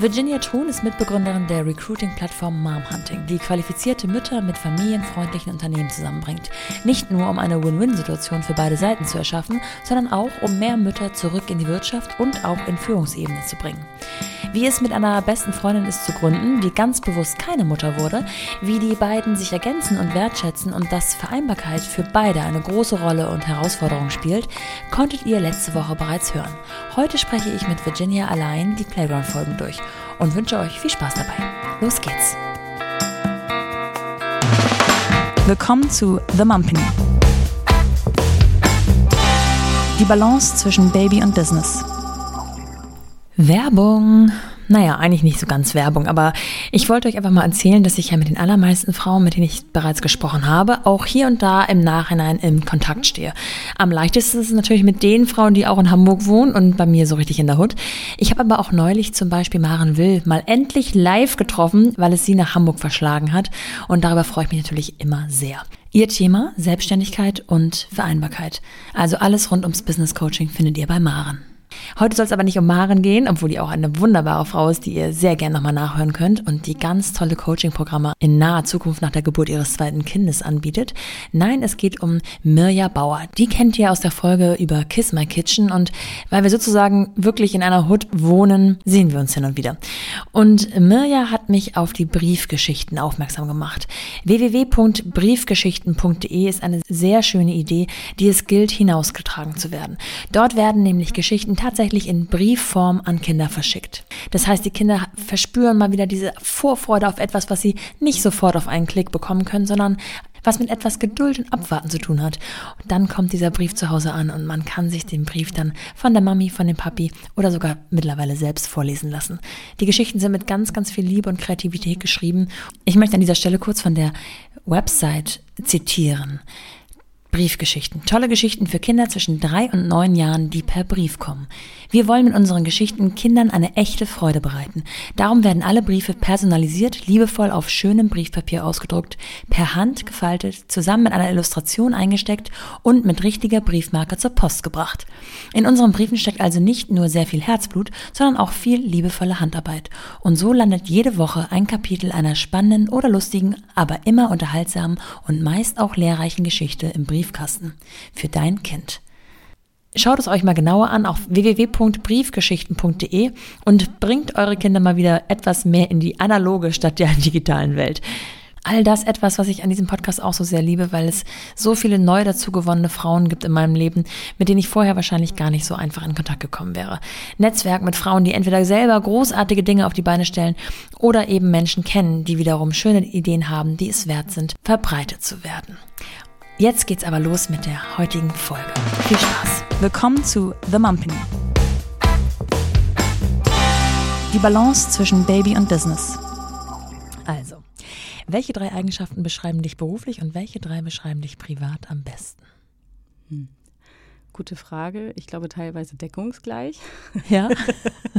Virginia Thun ist Mitbegründerin der Recruiting-Plattform Mom Hunting, die qualifizierte Mütter mit familienfreundlichen Unternehmen zusammenbringt. Nicht nur, um eine Win-Win-Situation für beide Seiten zu erschaffen, sondern auch, um mehr Mütter zurück in die Wirtschaft und auch in Führungsebene zu bringen. Wie es mit einer besten Freundin ist zu gründen, die ganz bewusst keine Mutter wurde, wie die beiden sich ergänzen und wertschätzen und dass Vereinbarkeit für beide eine große Rolle und Herausforderung spielt, konntet ihr letzte Woche bereits hören. Heute spreche ich mit Virginia allein die Playground-Folgen durch und wünsche euch viel Spaß dabei. Los geht's! Willkommen zu The Mumpany. Die Balance zwischen Baby und Business. Werbung. Naja, eigentlich nicht so ganz Werbung, aber ich wollte euch einfach mal erzählen, dass ich ja mit den allermeisten Frauen, mit denen ich bereits gesprochen habe, auch hier und da im Nachhinein im Kontakt stehe. Am leichtesten ist es natürlich mit den Frauen, die auch in Hamburg wohnen und bei mir so richtig in der Hut. Ich habe aber auch neulich zum Beispiel Maren Will mal endlich live getroffen, weil es sie nach Hamburg verschlagen hat und darüber freue ich mich natürlich immer sehr. Ihr Thema Selbstständigkeit und Vereinbarkeit. Also alles rund ums Business Coaching findet ihr bei Maren. Heute soll es aber nicht um Maren gehen, obwohl die auch eine wunderbare Frau ist, die ihr sehr gerne nochmal nachhören könnt und die ganz tolle Coaching-Programme in naher Zukunft nach der Geburt ihres zweiten Kindes anbietet. Nein, es geht um Mirja Bauer. Die kennt ihr aus der Folge über Kiss My Kitchen und weil wir sozusagen wirklich in einer Hut wohnen, sehen wir uns hin und wieder. Und Mirja hat mich auf die Briefgeschichten aufmerksam gemacht. www.briefgeschichten.de ist eine sehr schöne Idee, die es gilt, hinausgetragen zu werden. Dort werden nämlich Geschichten tatsächlich in Briefform an Kinder verschickt. Das heißt, die Kinder verspüren mal wieder diese Vorfreude auf etwas, was sie nicht sofort auf einen Klick bekommen können, sondern was mit etwas Geduld und Abwarten zu tun hat. Und dann kommt dieser Brief zu Hause an und man kann sich den Brief dann von der Mami, von dem Papi oder sogar mittlerweile selbst vorlesen lassen. Die Geschichten sind mit ganz, ganz viel Liebe und Kreativität geschrieben. Ich möchte an dieser Stelle kurz von der Website zitieren. Briefgeschichten. Tolle Geschichten für Kinder zwischen drei und neun Jahren, die per Brief kommen. Wir wollen mit unseren Geschichten Kindern eine echte Freude bereiten. Darum werden alle Briefe personalisiert, liebevoll auf schönem Briefpapier ausgedruckt, per Hand gefaltet, zusammen mit einer Illustration eingesteckt und mit richtiger Briefmarke zur Post gebracht. In unseren Briefen steckt also nicht nur sehr viel Herzblut, sondern auch viel liebevolle Handarbeit. Und so landet jede Woche ein Kapitel einer spannenden oder lustigen, aber immer unterhaltsamen und meist auch lehrreichen Geschichte im Briefkasten. Für dein Kind. Schaut es euch mal genauer an auf www.briefgeschichten.de und bringt eure Kinder mal wieder etwas mehr in die analoge statt der digitalen Welt. All das etwas, was ich an diesem Podcast auch so sehr liebe, weil es so viele neu dazu gewonnene Frauen gibt in meinem Leben, mit denen ich vorher wahrscheinlich gar nicht so einfach in Kontakt gekommen wäre. Netzwerk mit Frauen, die entweder selber großartige Dinge auf die Beine stellen oder eben Menschen kennen, die wiederum schöne Ideen haben, die es wert sind, verbreitet zu werden. Jetzt geht's aber los mit der heutigen Folge. Viel Spaß. Willkommen zu The Mumpany. Die Balance zwischen Baby und Business. Also, welche drei Eigenschaften beschreiben dich beruflich und welche drei beschreiben dich privat am besten? Hm. Gute Frage. Ich glaube teilweise deckungsgleich. Ja.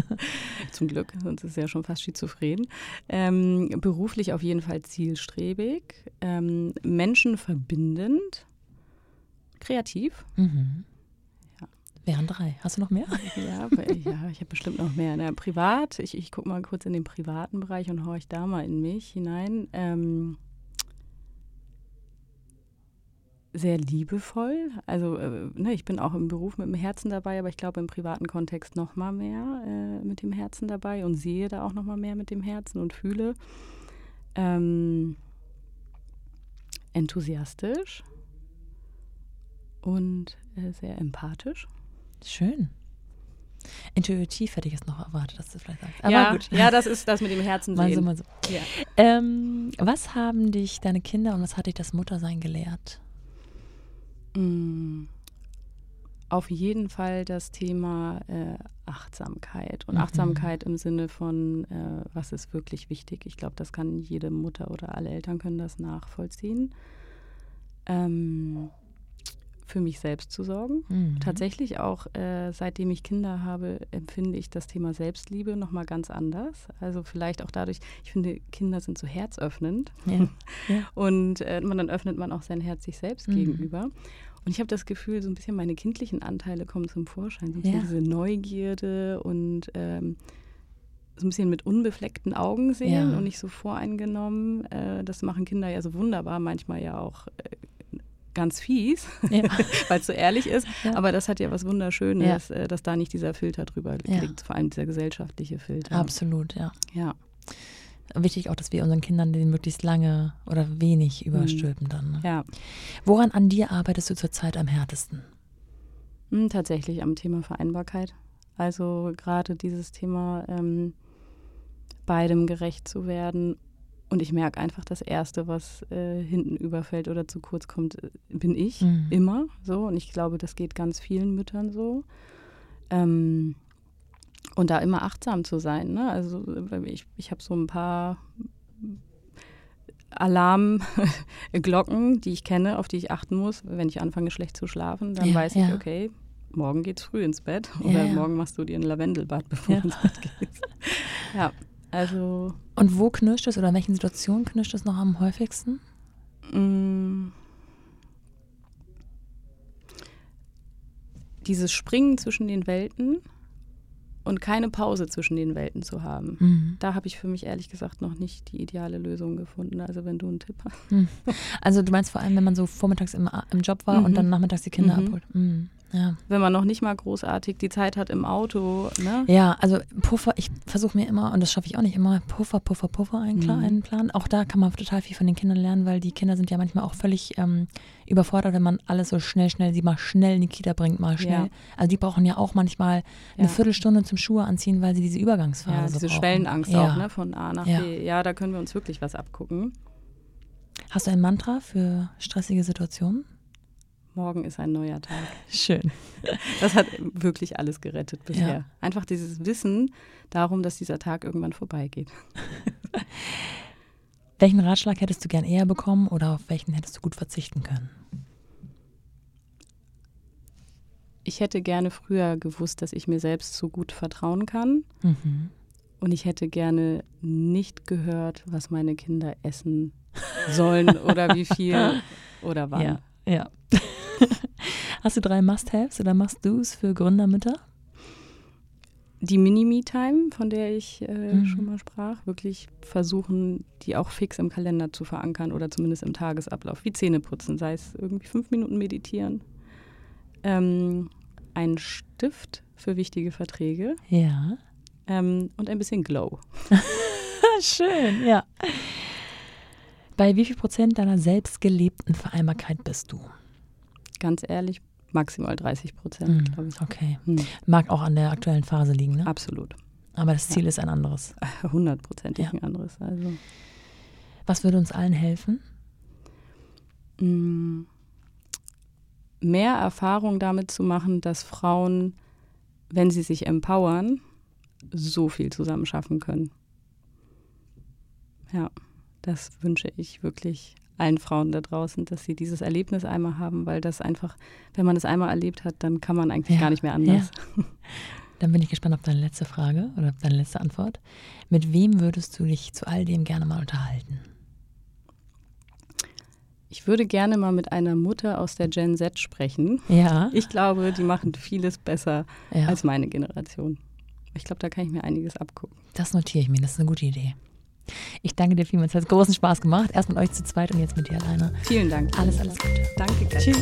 Zum Glück, sonst ist es ja schon fast schizophren. Ähm, beruflich auf jeden Fall zielstrebig, ähm, menschenverbindend, kreativ. Mhm. Ja. Wären drei. Hast du noch mehr? Ja, ja ich habe bestimmt noch mehr. Na, privat, ich, ich gucke mal kurz in den privaten Bereich und horche da mal in mich hinein. Ähm, sehr liebevoll. Also äh, ne, ich bin auch im Beruf mit dem Herzen dabei, aber ich glaube im privaten Kontext noch mal mehr äh, mit dem Herzen dabei und sehe da auch noch mal mehr mit dem Herzen und fühle. Ähm, enthusiastisch und äh, sehr empathisch. Schön. Intuitiv hätte ich es noch erwartet, dass du vielleicht sagst. Aber ja, gut. ja, das ist das mit dem Herzen mal so, mal so. Ja. Ähm, was haben dich deine Kinder und was hat dich das Muttersein gelehrt? Mm, auf jeden Fall das Thema äh, Achtsamkeit und mhm. Achtsamkeit im Sinne von, äh, was ist wirklich wichtig. Ich glaube, das kann jede Mutter oder alle Eltern können das nachvollziehen. Ähm, für mich selbst zu sorgen. Mhm. Tatsächlich auch, äh, seitdem ich Kinder habe, empfinde ich das Thema Selbstliebe nochmal ganz anders. Also vielleicht auch dadurch, ich finde, Kinder sind so herzöffnend. Ja. Ja. Und äh, man, dann öffnet man auch sein Herz sich selbst mhm. gegenüber. Und ich habe das Gefühl, so ein bisschen meine kindlichen Anteile kommen zum Vorschein. So ein bisschen ja. diese Neugierde und ähm, so ein bisschen mit unbefleckten Augen sehen Ja. und nicht so voreingenommen. Äh, das machen Kinder ja so wunderbar, manchmal ja auch äh, ganz fies, Ja. weil es so ehrlich ist. Ja. Aber das hat ja was Wunderschönes, äh, dass da nicht dieser Filter drüber Ja. liegt, vor allem dieser gesellschaftliche Filter. Absolut, ja. Ja. Wichtig auch, dass wir unseren Kindern den möglichst lange oder wenig überstülpen dann. Ne? ja. Woran an dir arbeitest du zurzeit am härtesten? Hm, tatsächlich am Thema Vereinbarkeit. Also gerade dieses Thema, ähm, beidem gerecht zu werden. Und ich merke einfach, das Erste, was äh, hinten überfällt oder zu kurz kommt, äh, bin ich. Mhm. Immer so. Und ich glaube, das geht ganz vielen Müttern so. Ähm, und da immer achtsam zu sein. Ne? Also ich, ich habe so ein paar Alarmglocken, die ich kenne, auf die ich achten muss. Wenn ich anfange, schlecht zu schlafen, dann Ja, weiß ich, ja. okay, morgen geht's früh ins Bett oder ja. morgen machst du dir ein Lavendelbad, bevor du ins Bett gehst. Ja, also Und wo knirscht es oder in welchen Situationen knirscht es noch am häufigsten? mh, dieses Springen zwischen den Welten und keine Pause zwischen den Welten zu haben. Mhm. Da habe ich für mich ehrlich gesagt noch nicht die ideale Lösung gefunden. Also wenn du einen Tipp hast. Also du meinst vor allem, wenn man so vormittags im, im Job war und Mhm. dann nachmittags die Kinder Mhm. abholt. Ja. Wenn man noch nicht mal großartig die Zeit hat im Auto, ne? ja, also Puffer, ich versuche mir immer, und das schaffe ich auch nicht immer, Puffer, Puffer, Puffer einkla- Mhm. einplanen. Auch da kann man total viel von den Kindern lernen, weil die Kinder sind ja manchmal auch völlig ähm, überfordert, wenn man alles so schnell, schnell, sie mal schnell in die Kita bringt, mal schnell. Ja. Also die brauchen ja auch manchmal eine Ja. Viertelstunde zum Schuhe anziehen, weil sie diese Übergangsphase Ja, diese brauchen. Schwellenangst ja. auch, ne? Von A nach. B. Ja, da können wir uns wirklich was abgucken. Hast du ein Mantra für stressige Situationen? Morgen ist ein neuer Tag. Schön. Das hat wirklich alles gerettet bisher. Ja. Einfach dieses Wissen darum, dass dieser Tag irgendwann vorbeigeht. Welchen Ratschlag hättest du gern eher bekommen oder auf welchen hättest du gut verzichten können? Ich hätte gerne früher gewusst, dass ich mir selbst so gut vertrauen kann. Mhm. Und ich hätte gerne nicht gehört, was meine Kinder essen sollen oder wie viel oder wann. Ja, ja. Hast du drei Must-Haves oder Must-Dos für Gründermütter? Die Mini-Me-Time, von der ich äh, Mhm. schon mal sprach, wirklich versuchen, die auch fix im Kalender zu verankern oder zumindest im Tagesablauf, wie Zähne putzen, sei es irgendwie fünf Minuten meditieren. Ähm, ein Stift für wichtige Verträge Ja. ähm, und ein bisschen Glow. Schön, ja. Bei wie viel Prozent deiner selbst gelebten Vereinbarkeit bist du? Ganz ehrlich, maximal 30 Mhm, Prozent, glaube ich. Okay. Hm, Mag auch an der aktuellen Phase liegen, ne? absolut. Aber das Ziel ist ein anderes. Hundertprozentig Ja. ein anderes. Also. Was würde uns allen helfen? mh, mehr Erfahrung damit zu machen, dass Frauen, wenn sie sich empowern, so viel zusammen schaffen können. Ja, das wünsche ich wirklich allen Frauen da draußen, dass sie dieses Erlebnis einmal haben, weil das einfach, wenn man es einmal erlebt hat, dann kann man eigentlich Ja, gar nicht mehr anders. Dann bin ich gespannt auf deine letzte Frage oder auf deine letzte Antwort. Mit wem würdest du dich zu all dem gerne mal unterhalten? Ich würde gerne mal mit einer Mutter aus der Gen Z sprechen. Ja. Ich glaube, die machen vieles besser ja. als meine Generation. Ich glaube, da kann ich mir einiges abgucken. Das notiere ich mir, das ist eine gute Idee. Ich danke dir vielmals, es hat großen Spaß gemacht. Erst mit euch zu zweit und jetzt mit dir alleine. Vielen Dank. Alles, alles Gute. Danke. Tschüss.